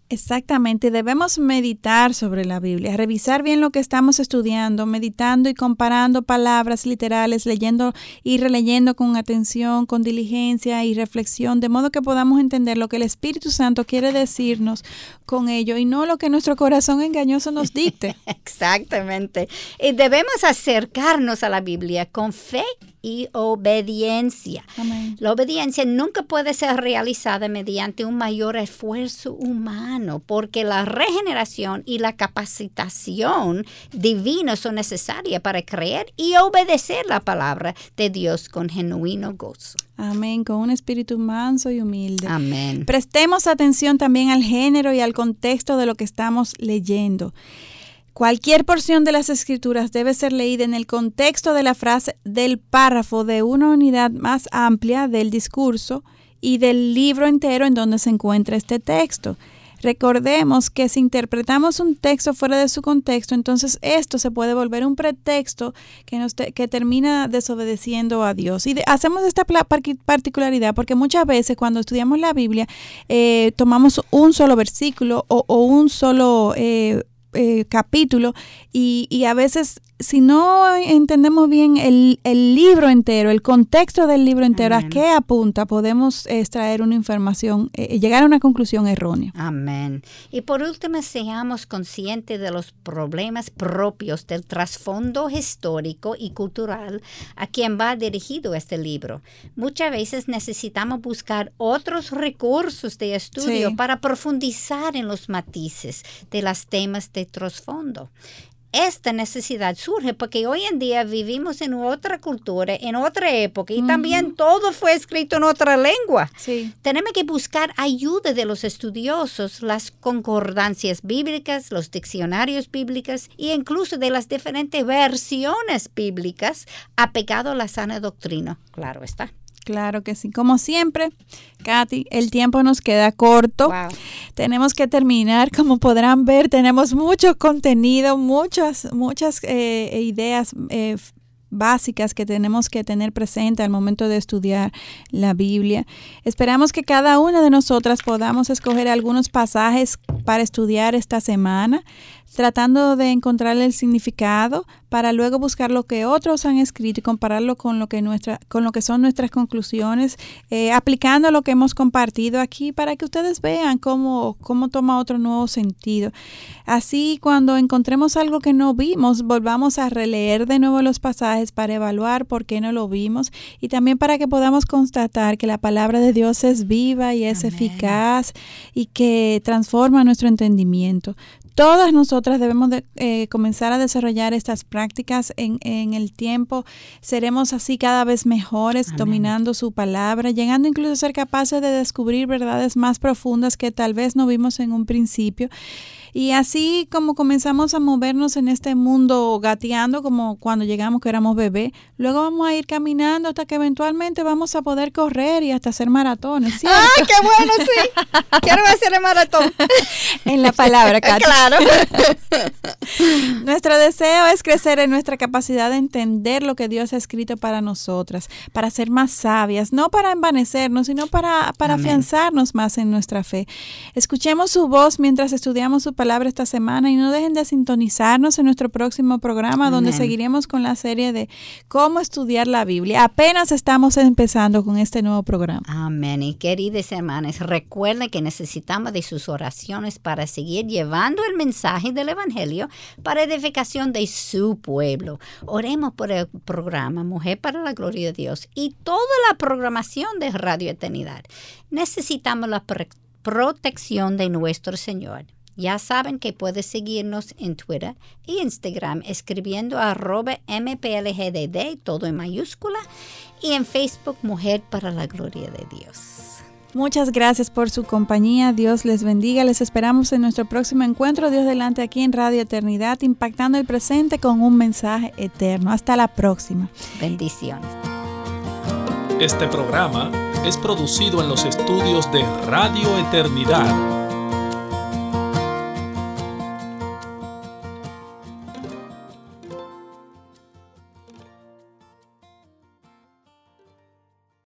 Exactamente, debemos meditar sobre la Biblia, revisar bien lo que estamos estudiando, meditando y comparando palabras literales, leyendo y releyendo con atención, con diligencia y reflexión, de modo que podamos entender lo que el Espíritu Santo quiere decirnos con ello y no lo que nuestro corazón engañoso nos dicte. Exactamente. Y debemos acercarnos a la Biblia con fe y obediencia. La obediencia nunca puede ser realizada mediante un mayor esfuerzo humano, porque la regeneración y la capacitación divina son necesarias para creer y obedecer la palabra de Dios con genuino gozo. Amén, con un espíritu manso y humilde. Amén. Prestemos atención también al género y al contexto de lo que estamos leyendo. Cualquier porción de las escrituras debe ser leída en el contexto de la frase del párrafo de una unidad más amplia del discurso y del libro entero en donde se encuentra este texto. Recordemos que si interpretamos un texto fuera de su contexto, entonces esto se puede volver un pretexto que, nos que termina desobedeciendo a Dios. Y hacemos esta particularidad porque muchas veces cuando estudiamos la Biblia eh, tomamos un solo versículo o, un solo... Eh, eh, capítulo y, y, a veces si no entendemos bien el, libro entero, el contexto del libro entero, a qué apunta, podemos extraer una información, eh, llegar a una conclusión errónea. Amén. Y por último, seamos conscientes de los problemas propios del trasfondo histórico y cultural a quien va dirigido este libro. Muchas veces necesitamos buscar otros recursos de estudio para profundizar en los matices de los temas de trasfondo esta necesidad surge porque hoy en día vivimos en otra cultura, en otra época y también todo fue escrito en otra lengua. Tenemos que buscar ayuda de los estudiosos, las concordancias bíblicas, los diccionarios bíblicos e incluso de las diferentes versiones bíblicas apegado a la sana doctrina. Claro está. Claro que sí. Como siempre, Katy, el tiempo nos queda corto. Tenemos que terminar. Como podrán ver, tenemos mucho contenido, muchas, muchas eh, ideas eh, básicas que tenemos que tener presente al momento de estudiar la Biblia. Esperamos que cada una de nosotras podamos escoger algunos pasajes para estudiar esta semana tratando de encontrar el significado para luego buscar lo que otros han escrito y compararlo con lo que nuestra, con lo que son nuestras conclusiones, eh, aplicando lo que hemos compartido aquí para que ustedes vean cómo, cómo toma otro nuevo sentido. Así, cuando encontremos algo que no vimos, volvamos a releer de nuevo los pasajes para evaluar por qué no lo vimos y también para que podamos constatar que la palabra de Dios es viva y es eficaz y que transforma nuestro entendimiento. Todas nosotras debemos de, eh, comenzar a desarrollar estas prácticas en, en, el tiempo. Seremos así cada vez mejores, dominando su palabra, llegando incluso a ser capaces de descubrir verdades más profundas que tal vez no vimos en un principio. Y así como comenzamos a movernos en este mundo gateando, como cuando llegamos que éramos bebés, luego vamos a ir caminando hasta que eventualmente vamos a poder correr y hasta hacer maratones. ¡Ah, qué bueno, sí! Quiero hacer el maratón. en la palabra, Katy. Claro. Nuestro deseo es crecer en nuestra capacidad de entender lo que Dios ha escrito para nosotras, para ser más sabias, no para envanecernos, sino para, para afianzarnos más en nuestra fe. Escuchemos su voz mientras estudiamos su palabra palabra esta semana y no dejen de sintonizarnos en nuestro próximo programa donde seguiremos con la serie de cómo estudiar la Biblia. Apenas estamos empezando con este nuevo programa. Amén. Y queridas hermanas, recuerden que necesitamos de sus oraciones para seguir llevando el mensaje del Evangelio para edificación de su pueblo. Oremos por el programa Mujer para la Gloria de Dios y toda la programación de Radio Eternidad. Necesitamos la protección de nuestro Señor. Ya saben que puedes seguirnos en Twitter e Instagram escribiendo arroba mplgdd, todo en mayúscula, y en Facebook Mujer para la Gloria de Dios. Muchas gracias por su compañía. Dios les bendiga. Les esperamos en nuestro próximo encuentro. Dios delante aquí en Radio Eternidad, impactando el presente con un mensaje eterno. Hasta la próxima. Bendiciones. Este programa es producido en los estudios de Radio Eternidad